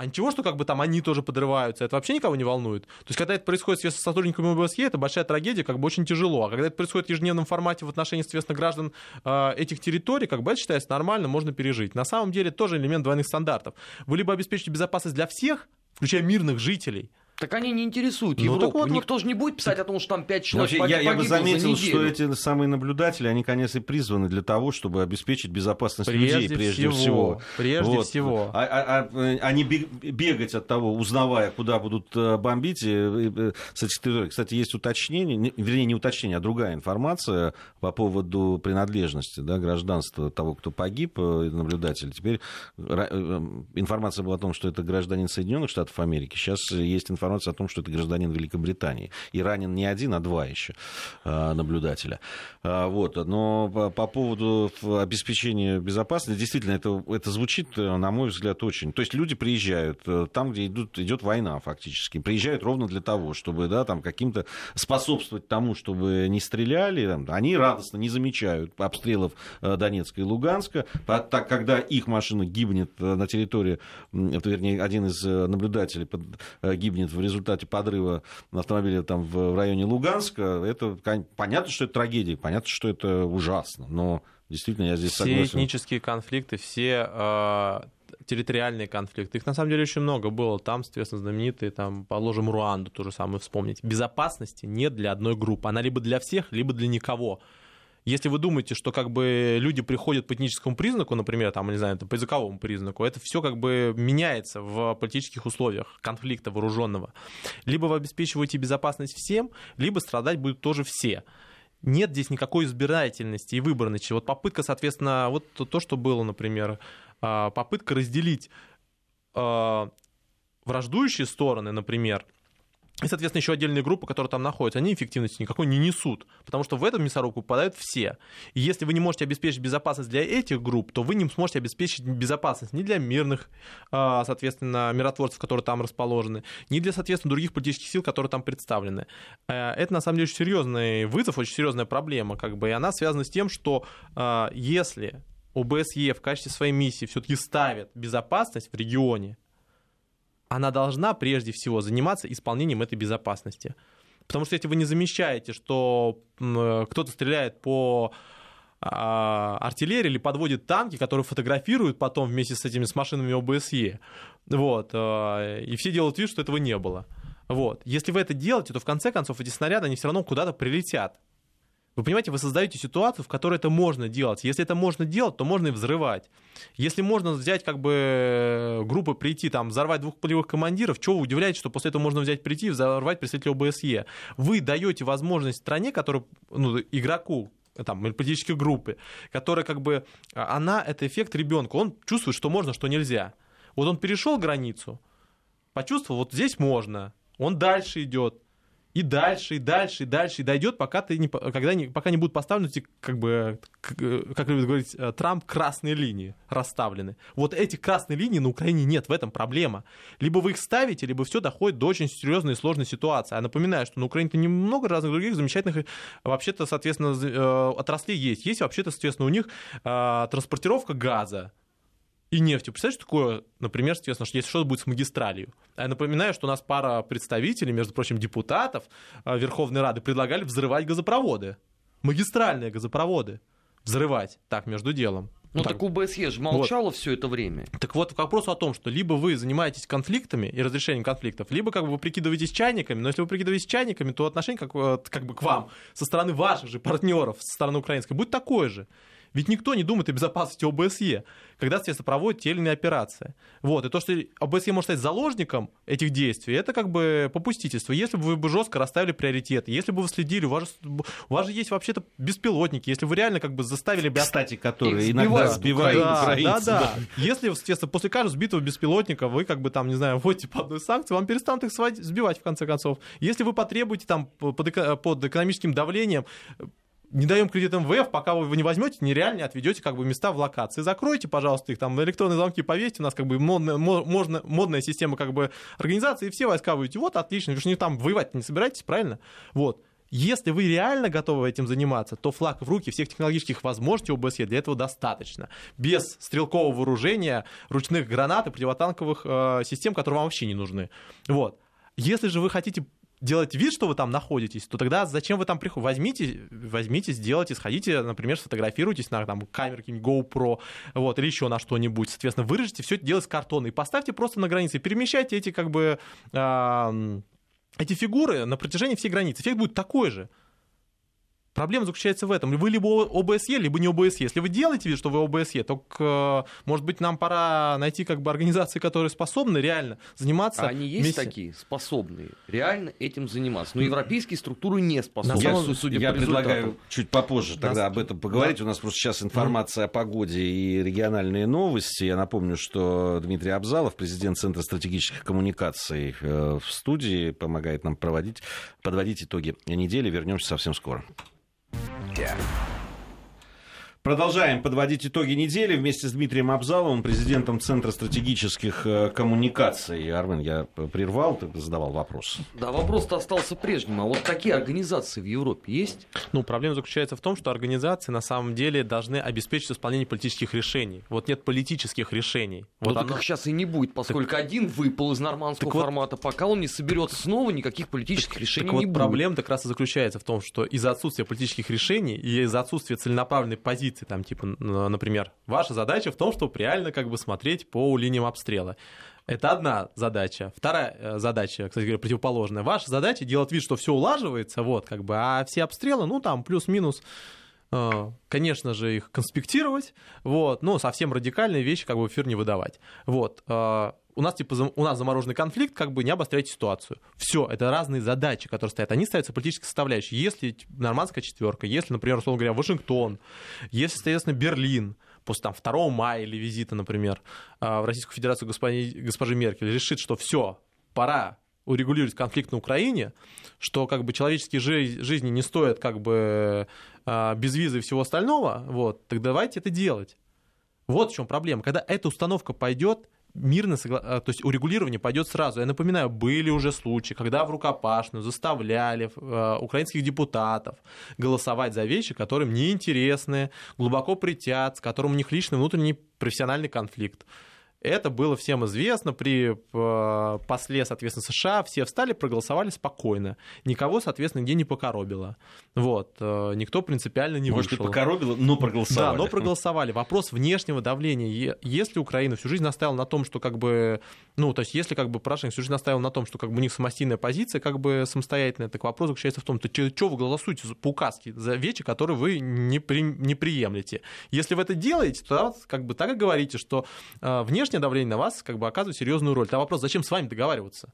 а ничего, что как бы там они тоже подрываются, это вообще никого не волнует. То есть, когда это происходит с сотрудниками ОБСЕ, это большая трагедия, как бы очень тяжело. А когда это происходит в ежедневном формате в отношении, соответственно, граждан э, этих территорий, как бы это считается нормально, можно пережить. На самом деле тоже элемент двойных стандартов. Вы либо обеспечите безопасность для всех, включая мирных жителей, Так они не интересуют ну, Европу. Вот, Никто вот... же не будет писать о том, что там пять человек Вообще, я, я бы заметил, что эти самые наблюдатели, они, конечно, и призваны для того, чтобы обеспечить безопасность прежде людей, прежде всего. всего. Прежде вот. всего. А, а, а, а не бегать от того, узнавая, куда будут э, бомбить. Э. Кстати, есть уточнение, вернее, не уточнение, а другая информация по поводу принадлежности да, гражданства того, кто погиб, э, наблюдатель. Теперь информация была о том, что это гражданин Соединенных Штатов Америки. Сейчас есть информация информация о том, что это гражданин Великобритании. И ранен не один, а два еще а, наблюдателя. А, вот. Но по поводу обеспечения безопасности, действительно, это, это звучит, на мой взгляд, очень. То есть люди приезжают э, там, где идут, идет война фактически. Приезжают ровно для того, чтобы да, там, каким-то способствовать тому, чтобы не стреляли. Они радостно не замечают обстрелов э, Донецка и Луганска. Так, когда их машина гибнет э, на территории, вернее, один из наблюдателей гибнет в в результате подрыва автомобиля там в районе Луганска, это понятно, что это трагедия, понятно, что это ужасно, но действительно я здесь все согласен. Все этнические конфликты, все э, территориальные конфликты, их на самом деле очень много было. Там, соответственно, знаменитые, там, положим, Руанду, то же самое вспомнить. Безопасности нет для одной группы, она либо для всех, либо для никого. Если вы думаете, что как бы люди приходят по этническому признаку, например, там, не знаю, по языковому признаку, это все как бы меняется в политических условиях конфликта вооруженного. Либо вы обеспечиваете безопасность всем, либо страдать будут тоже все нет здесь никакой избирательности и выборности. Вот попытка, соответственно, вот то, что было, например, а, попытка разделить а, враждующие стороны, например, и, соответственно, еще отдельные группы, которые там находятся, они эффективности никакой не несут, потому что в эту мясорубку попадают все. И если вы не можете обеспечить безопасность для этих групп, то вы не сможете обеспечить безопасность ни для мирных, а, соответственно, миротворцев, которые там расположены, ни для, соответственно, других политических сил, которые там представлены. Э, это, на самом деле, очень серьезный вызов, очень серьезная проблема, как бы, и она связана с тем, что а, если ОБСЕ в качестве своей миссии все-таки ставит безопасность в регионе, она должна прежде всего заниматься исполнением этой безопасности. Потому что если вы не замечаете, что кто-то стреляет по а, артиллерии или подводит танки, которые фотографируют потом вместе с этими с машинами ОБСЕ, вот, а, и все делают вид, что этого не было. Вот. Если вы это делаете, то в конце концов эти снаряды, они все равно куда-то прилетят. Вы понимаете, вы создаете ситуацию, в которой это можно делать. Если это можно делать, то можно и взрывать. Если можно взять как бы группы прийти, там, взорвать двух полевых командиров, чего вы удивляетесь, что после этого можно взять прийти и взорвать представителя ОБСЕ? Вы даете возможность стране, которая, ну, игроку, там, или политической группе, которая как бы, а, она, это эффект ребенка, он чувствует, что можно, что нельзя. Вот он перешел границу, почувствовал, вот здесь можно, он дальше идет, и дальше, и дальше, и дальше, и дойдет, пока, ты не, когда не, пока не будут поставлены эти, как бы, как, как любит говорить э, Трамп, красные линии расставлены. Вот этих красных линий на Украине нет, в этом проблема. Либо вы их ставите, либо все доходит до очень серьезной и сложной ситуации. А напоминаю, что на Украине-то немного разных других замечательных, э, вообще-то, соответственно, э, отраслей есть. Есть вообще-то, соответственно, у них транспортировка газа, и нефтью. Представляешь, что такое, например, соответственно, что если что-то будет с магистралью. Я напоминаю, что у нас пара представителей, между прочим, депутатов а, Верховной Рады предлагали взрывать газопроводы. Магистральные газопроводы. Взрывать. Так, между делом. Ну так, так УБСЕ же молчало вот. все это время. Так вот, к вопросу о том, что либо вы занимаетесь конфликтами и разрешением конфликтов, либо как бы вы прикидываетесь чайниками, но если вы прикидываетесь чайниками, то отношение как, как бы к вам со стороны ваших же партнеров, со стороны украинской, будет такое же. Ведь никто не думает о безопасности ОБСЕ, когда, соответственно, проводят те или иные операции. Вот. И то, что ОБСЕ может стать заложником этих действий, это как бы попустительство. Если бы вы бы жестко расставили приоритеты, если бы вы следили, у вас, же, у вас же есть вообще-то беспилотники, если вы реально как бы заставили бы... Кстати, которые иногда сбивают да, украинцев. Да, да. Если, естественно, после каждого сбитого беспилотника вы как бы там, не знаю, вводите по одной санкции, вам перестанут их сбивать в конце концов. Если вы потребуете там под, под экономическим давлением не даем кредит МВФ, пока вы не возьмете, нереально отведете как бы места в локации. Закройте, пожалуйста, их там электронные замки повесьте, у нас как бы модная, можно, модная система как бы организации, и все войска выйдете. Вот, отлично, вы же не там воевать не собираетесь, правильно? Вот. Если вы реально готовы этим заниматься, то флаг в руки всех технологических возможностей ОБСЕ для этого достаточно. Без стрелкового вооружения, ручных гранат и противотанковых э, систем, которые вам вообще не нужны. Вот. Если же вы хотите делаете вид, что вы там находитесь, то тогда зачем вы там приходите? Возьмите, возьмите, сделайте, сходите, например, сфотографируйтесь на там, камеру GoPro, вот, или еще на что-нибудь. Соответственно, вырежете все это дело из картона и поставьте просто на границе, перемещайте эти как бы э, эти фигуры на протяжении всей границы. Эффект будет такой же. Проблема заключается в этом. Вы либо ОБСЕ, либо не ОБСЕ. Если вы делаете вид, что вы ОБСЕ, то, может быть, нам пора найти как бы организации, которые способны реально заниматься... А они есть вместе... такие, способные, реально этим заниматься. Но европейские структуры не способны. Я, судя я по предлагаю чуть попозже тогда об этом поговорить. Да. У нас просто сейчас информация о погоде и региональные новости. Я напомню, что Дмитрий Абзалов, президент Центра стратегических коммуникаций э, в студии, помогает нам проводить, подводить итоги недели. Вернемся совсем скоро. death. Продолжаем подводить итоги недели вместе с Дмитрием Абзаловым, президентом Центра стратегических э, коммуникаций. Армен, я прервал, ты задавал вопрос. Да, вопрос-то остался прежним. А вот такие организации в Европе есть? Ну, проблема заключается в том, что организации на самом деле должны обеспечить исполнение политических решений. Вот нет политических решений. Вот ну, оно... так их сейчас и не будет, поскольку так... один выпал из нормандского так формата. Вот... Пока он не соберется снова, никаких политических так, решений так не вот будет. Проблема как раз и заключается в том, что из-за отсутствия политических решений и из-за отсутствия целенаправленной позиции позиции, там, типа, например, ваша задача в том, чтобы реально как бы смотреть по линиям обстрела. Это одна задача. Вторая э, задача, кстати говоря, противоположная. Ваша задача делать вид, что все улаживается, вот, как бы, а все обстрелы, ну, там, плюс-минус, э, конечно же, их конспектировать, вот, но совсем радикальные вещи как бы в эфир не выдавать. Вот. У нас, типа, у нас замороженный конфликт, как бы не обостряйте ситуацию. Все, это разные задачи, которые стоят. Они ставятся политической составляющей. Если нормандская четверка, если, например, условно говоря, Вашингтон, если, соответственно, Берлин, после там, 2 мая или визита, например, а, в Российскую Федерацию госпожи, госпожи Меркель, решит, что все, пора урегулировать конфликт на Украине, что как бы человеческие жизни не стоят как бы а, без визы и всего остального, вот, так давайте это делать. Вот в чем проблема. Когда эта установка пойдет, мирно, согла... то есть урегулирование пойдет сразу. Я напоминаю, были уже случаи, когда в рукопашную заставляли э, украинских депутатов голосовать за вещи, которым неинтересны, глубоко притят, с которым у них личный внутренний профессиональный конфликт. Это было всем известно. При э, после, соответственно, США все встали, проголосовали спокойно. Никого, соответственно, нигде не покоробило. Вот. Э, никто принципиально не Может, вышел. Может, и покоробило, но проголосовали. Да, но проголосовали. Вопрос внешнего давления. Если Украина всю жизнь настаивала на том, что как бы... Ну, то есть, если как бы Порошенко всю жизнь настаивал на том, что как бы у них самостийная позиция, как бы самостоятельная, так вопрос заключается в том, то что вы голосуете по указке за вещи, которые вы не, при, не приемлете. Если вы это делаете, то как бы так и говорите, что э, внешне внешнее давление на вас как бы оказывает серьезную роль. Тогда вопрос, зачем с вами договариваться?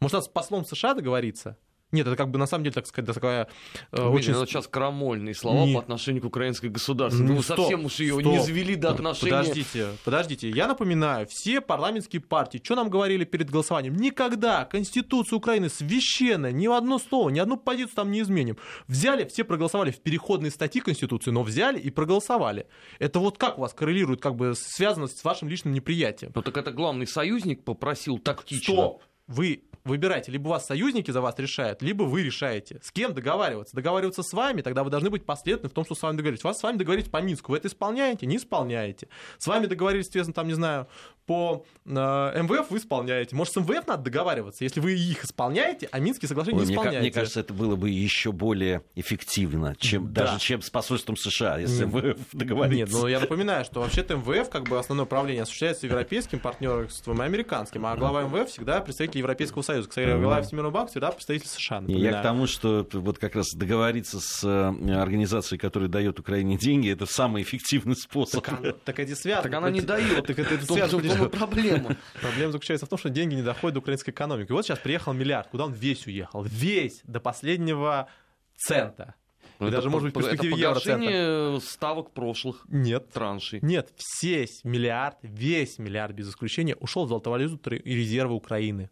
Может, надо с послом США договориться? Нет, это как бы на самом деле, так сказать, такая э, очень... Это сейчас крамольные слова Нет. по отношению к украинской государству. Ну, Вы стоп, совсем уж ее не завели до отношений... Подождите, подождите. Я напоминаю, все парламентские партии, что нам говорили перед голосованием? Никогда Конституция Украины священная, ни одно слово, ни одну позицию там не изменим. Взяли, все проголосовали в переходные статьи Конституции, но взяли и проголосовали. Это вот как у вас коррелирует, как бы связано с вашим личным неприятием? Ну так это главный союзник попросил тактично. Стоп! Вы выбирайте, либо вас союзники за вас решают, либо вы решаете. С кем договариваться? Договариваться с вами, тогда вы должны быть последовательны в том, что с вами договорились. Вас с вами договорились по Минску, вы это исполняете, не исполняете. С вами договорились, соответственно, там, не знаю, по э, МВФ вы исполняете. Может, с МВФ надо договариваться, если вы их исполняете, а Минские соглашения Ой, не исполняете. Мне, мне кажется, это было бы еще более эффективно, чем, да. даже чем с посольством США, если МВФ [laughs] договорится. Нет, ну я напоминаю, что вообще-то МВФ, как бы основное управление осуществляется европейским партнерством и американским, а глава МВФ всегда представитель Европейского Союза. Кстати, глава Всемирного банка всегда представитель США. Напоминаю. Я к тому, что вот как раз договориться с э, организацией, которая дает Украине деньги, это самый эффективный способ. Так, она, так это связано. Так она не дает. Так это, [laughs] это связано проблема? [laughs] Проблема заключается в том, что деньги не доходят до украинской экономики. И вот сейчас приехал миллиард. Куда он весь уехал? Весь, до последнего цента. Ну, даже, может быть, в перспективе это погашение ставок прошлых Нет. траншей. Нет, весь миллиард, весь миллиард без исключения ушел в золотовалюту и резервы Украины.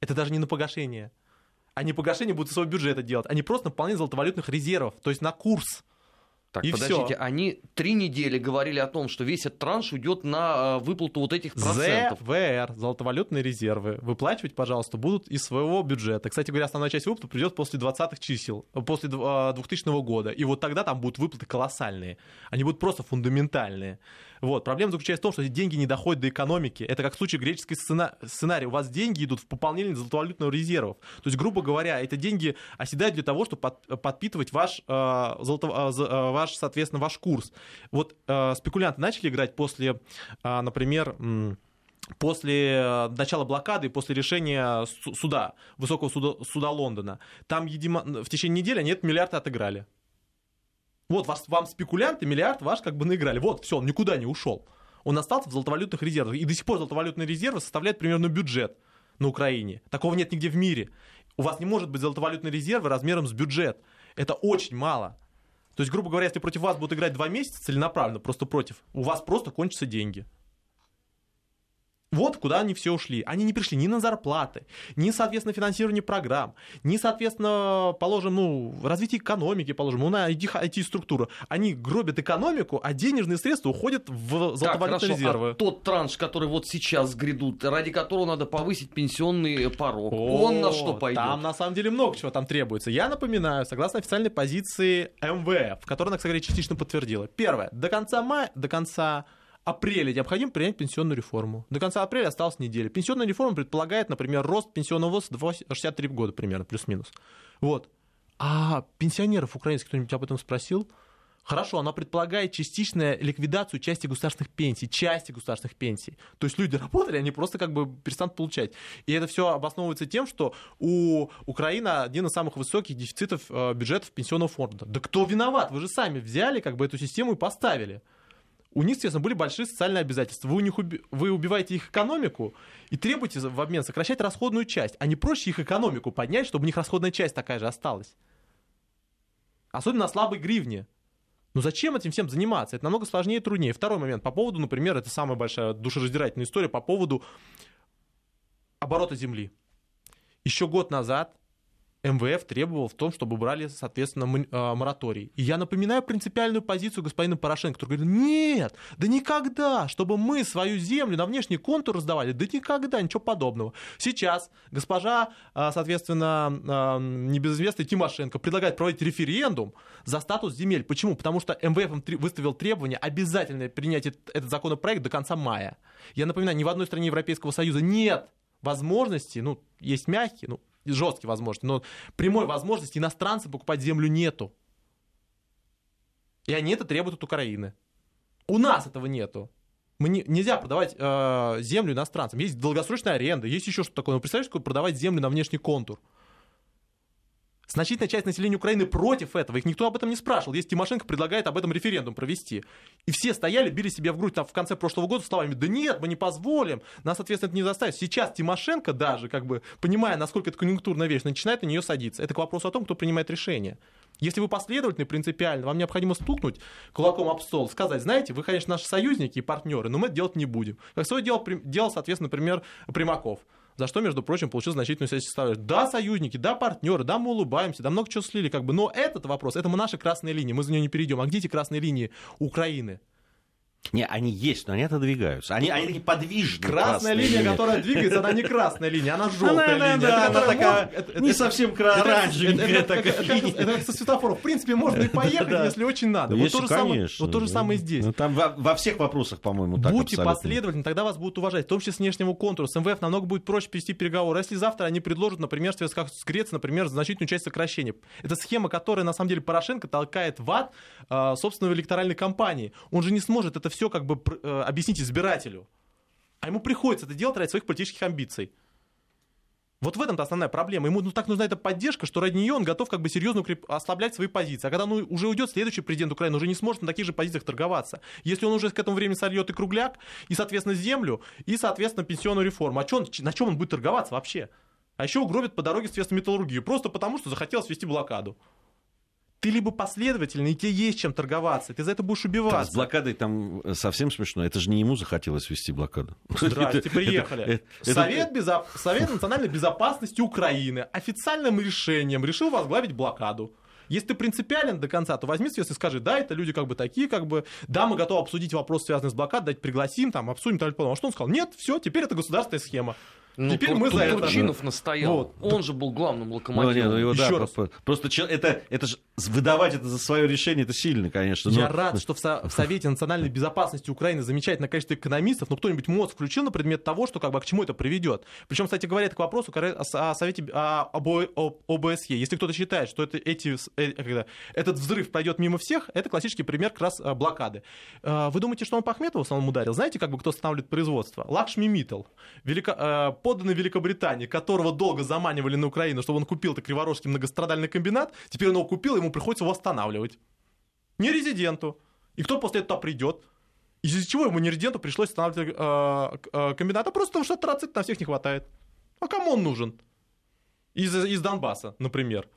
Это даже не на погашение. Они погашение будут из своего бюджета делать. Они просто наполнение золотовалютных резервов, то есть на курс. Так, и подождите, всё. они три недели говорили о том, что весь этот транш уйдет на э, выплату вот этих процентов. ЗВР, золотовалютные резервы, выплачивать, пожалуйста, будут из своего бюджета. Кстати говоря, основная часть выплат придет после 20-х чисел, э, после дв- э, 2000 года. И вот тогда там будут выплаты колоссальные. Они будут просто фундаментальные. Вот. Проблема заключается в том, что деньги не доходят до экономики. Это как в случае греческой сцена- сценария. У вас деньги идут в пополнение золотовалютных резервов. То есть, грубо говоря, эти деньги оседают для того, чтобы под- подпитывать ваш, э, золото- э, э, ваш, соответственно, ваш курс. Вот э, спекулянты начали играть после, э, например, м, после э, начала блокады после решения су- суда, высокого суда, суда Лондона. Там, видимо, в течение недели они этот миллиард отыграли. Вот вас, вам спекулянты миллиард ваш как бы наиграли. Вот, все, он никуда не ушел. Он остался в золотовалютных резервах. И до сих пор золотовалютные резервы составляют примерно бюджет на Украине. Такого нет нигде в мире. У вас не может быть золотовалютные резервы размером с бюджет. Это очень мало. То есть, грубо говоря, если против вас будут играть два месяца целенаправленно, просто против, у вас просто кончатся деньги. Вот куда они все ушли. Они не пришли ни на зарплаты, ни, соответственно, финансирование программ, ни, соответственно, положим, ну, развитие экономики, положим, ну, на IT-структуру. Они гробят экономику, а денежные средства уходят в золотовалютные хорошо, резервы. а тот транш, который вот сейчас грядут, ради которого надо повысить пенсионный порог, он на что О, пойдет? Там на самом деле много чего там требуется. Я напоминаю, согласно официальной позиции МВФ, которую она, кстати частично подтвердила. Первое. До конца мая, до конца апреля необходимо принять пенсионную реформу. До конца апреля осталась неделя. Пенсионная реформа предполагает, например, рост пенсионного возраста до 63 года примерно, плюс-минус. Вот. А пенсионеров украинских кто-нибудь об этом спросил? Хорошо, она предполагает частичную ликвидацию части государственных пенсий, части государственных пенсий. То есть люди работали, они просто как бы перестанут получать. И это все обосновывается тем, что у Украины один из самых высоких дефицитов э, бюджетов пенсионного фонда. Да кто виноват? Вы же сами взяли как бы эту систему и поставили. У них, естественно, были большие социальные обязательства. Вы, у них уби- вы убиваете их экономику и требуете в обмен сокращать расходную часть, а не проще их экономику поднять, чтобы у них расходная часть такая же осталась. Особенно на слабой гривне. Ну зачем этим всем заниматься? Это намного сложнее и труднее. Второй момент. По поводу, например, это самая большая душераздирательная история по поводу оборота земли. Еще год назад МВФ требовал в том, чтобы брали, соответственно, э, мораторий. И я напоминаю принципиальную позицию господина Порошенко, который говорит, нет, да никогда, чтобы мы свою землю на внешний контур раздавали, да никогда, ничего подобного. Сейчас госпожа, э, соответственно, э, небезызвестная Тимошенко предлагает проводить референдум за статус земель. Почему? Потому что МВФ выставил требование обязательно принять этот законопроект до конца мая. Я напоминаю, ни в одной стране Европейского Союза нет возможности, ну, есть мягкие, ну, жесткие возможности, но прямой возможности иностранцам покупать землю нету. И они это требуют от Украины. У нас этого нету. Мы не- нельзя продавать э, землю иностранцам. Есть долгосрочная аренда, есть еще что-то такое. Но представляешь, как продавать землю на внешний контур? Значительная часть населения Украины против этого. Их никто об этом не спрашивал. Есть Тимошенко предлагает об этом референдум провести. И все стояли, били себя в грудь там, в конце прошлого года словами, да нет, мы не позволим, нас, соответственно, это не заставит. Сейчас Тимошенко даже, как бы, понимая, насколько это конъюнктурная вещь, начинает на нее садиться. Это к вопросу о том, кто принимает решение. Если вы последовательны, принципиально, вам необходимо стукнуть кулаком об стол, сказать, знаете, вы, конечно, наши союзники и партнеры, но мы это делать не будем. Как свое дело делал, соответственно, например, Примаков. За что, между прочим, получил значительную часть составляющую. Да, союзники, да, партнеры, да, мы улыбаемся, да, много чего слили, как бы. Но этот вопрос, это мы наши красные линии, мы за нее не перейдем. А где эти красные линии Украины? Не, они есть, но они отодвигаются. Они, они такие подвижные. Красная линия, линии. которая двигается, она не красная линия, она желтая Она, линия. да, она такая не совсем оранжевенькая такая линия. Это как со светофора. В принципе, можно и [laughs] поехать, если очень надо. Ну, Вот то же самое- самое и здесь. Ну, там во, всех вопросах, по-моему, так Будьте последовательны, тогда вас будут уважать, в том числе с внешнего контура. С МВФ намного будет проще вести переговоры. Если завтра они предложат, например, как с Грецией, например, значительную часть сокращения. Это схема, которая, на самом деле, Порошенко толкает в ад э, собственной электоральной кампании. Он же не сможет это все как бы э, объяснить избирателю. А ему приходится это делать ради своих политических амбиций. Вот в этом-то основная проблема. Ему ну, так нужна эта поддержка, что ради нее он готов как бы серьезно укреп- ослаблять свои позиции. А когда ну, уже уйдет следующий президент Украины, уже не сможет на таких же позициях торговаться. Если он уже к этому времени сольет и кругляк, и, соответственно, землю, и, соответственно, пенсионную реформу. А чё он- на чем он будет торговаться вообще? А еще угробит по дороге, соответственно, металлургию. Просто потому, что захотелось вести блокаду. Ты либо последовательный, и тебе есть чем торговаться, ты за это будешь Да, с убиваться. блокадой там совсем смешно. Это же не ему захотелось вести блокаду. [laughs] Здрасте, Это- приехали. это- это- Совет, безо- Совет национальной безопасности Украины официальным решением решил возглавить блокаду. Если ты принципиален до конца, то возьми свет и скажи, да, это люди как бы такие, как бы, да, мы готовы обсудить вопрос, связанный с блокадой, дать пригласим, там, обсудим, так, а что он сказал? Нет, все, теперь это государственная схема. Ну, Теперь мы за это. Турчинов настоял. Вот. Он же был главным локомотивом. Ну, нет, ну, Еще да, раз. Просто, это, это же выдавать это за свое решение, это сильно, конечно. Но... Я рад, что в, Со- [laughs] в Совете национальной безопасности Украины замечательное количество экономистов, но кто-нибудь мозг включил на предмет того, что как бы а к чему это приведет. Причем, кстати говоря, это к вопросу о, Совете о, об ОБСЕ. Если кто-то считает, что это, эти, э, когда, этот взрыв пройдет мимо всех, это классический пример как раз э, блокады. Э, вы думаете, что он по Ахметову в основном ударил? Знаете, как бы кто останавливает производство? Лакшми Миттл, велико, подданный Великобритании, которого долго заманивали на Украину, чтобы он купил-то Криворожский многострадальный комбинат, теперь он его купил, ему приходится его останавливать. Не резиденту. И кто после этого придет? Из-за чего ему не резиденту пришлось останавливать э, э, комбинат? А просто потому что транзит на всех не хватает. А кому он нужен? Из, из Донбасса, например.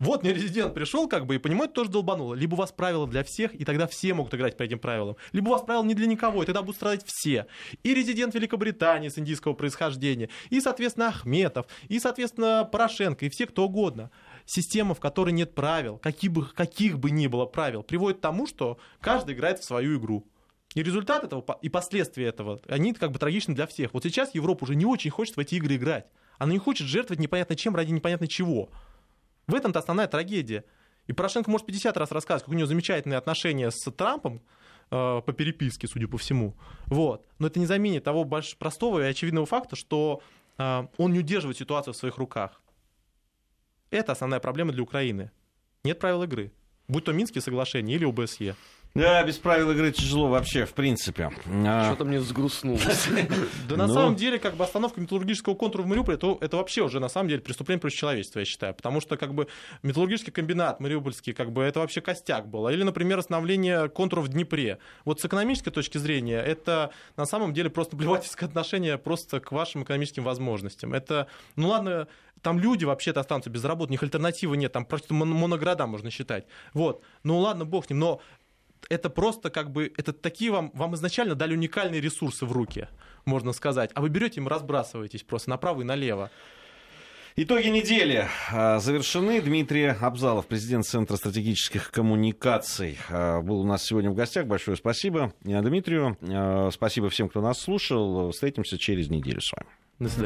Вот не резидент пришел, как бы, и понимает, тоже долбануло. Либо у вас правила для всех, и тогда все могут играть по этим правилам. Либо у вас правила не для никого, и тогда будут страдать все. И резидент Великобритании с индийского происхождения, и, соответственно, Ахметов, и, соответственно, Порошенко, и все кто угодно система, в которой нет правил, каких бы, каких бы ни было правил, приводит к тому, что каждый играет в свою игру. И результат этого, и последствия этого, они как бы трагичны для всех. Вот сейчас Европа уже не очень хочет в эти игры играть. Она не хочет жертвовать непонятно чем ради непонятно чего. В этом-то основная трагедия. И Порошенко может 50 раз рассказывать, как у него замечательные отношения с Трампом, э, по переписке, судя по всему. Вот. Но это не заменит того больш... простого и очевидного факта, что э, он не удерживает ситуацию в своих руках. Это основная проблема для Украины. Нет правил игры. Будь то Минские соглашения или ОБСЕ. Да, без правил игры тяжело вообще, в принципе. А, Что-то мне взгрустнулось. [laughs] Да на ну. самом деле, как бы остановка металлургического контура в Мариуполе, это вообще уже на самом деле преступление против человечества, я считаю. Потому что как бы металлургический комбинат мариупольский, как бы это вообще костяк был. Или, например, остановление контура в Днепре. Вот с экономической точки зрения, это на самом деле просто [laughs] плевательское отношение просто к вашим экономическим возможностям. Это, ну ладно, там люди вообще-то останутся без работы, у них альтернативы нет, там просто моногорода можно считать. Вот. Ну ладно, бог с ним, но это просто как бы, это такие вам, вам изначально дали уникальные ресурсы в руки, можно сказать, а вы берете им разбрасываетесь просто направо и налево. Итоги недели а, завершены. Дмитрий Абзалов, президент Центра стратегических коммуникаций, а, был у нас сегодня в гостях. Большое спасибо Дмитрию. А, спасибо всем, кто нас слушал. Встретимся через неделю с вами. До свидания.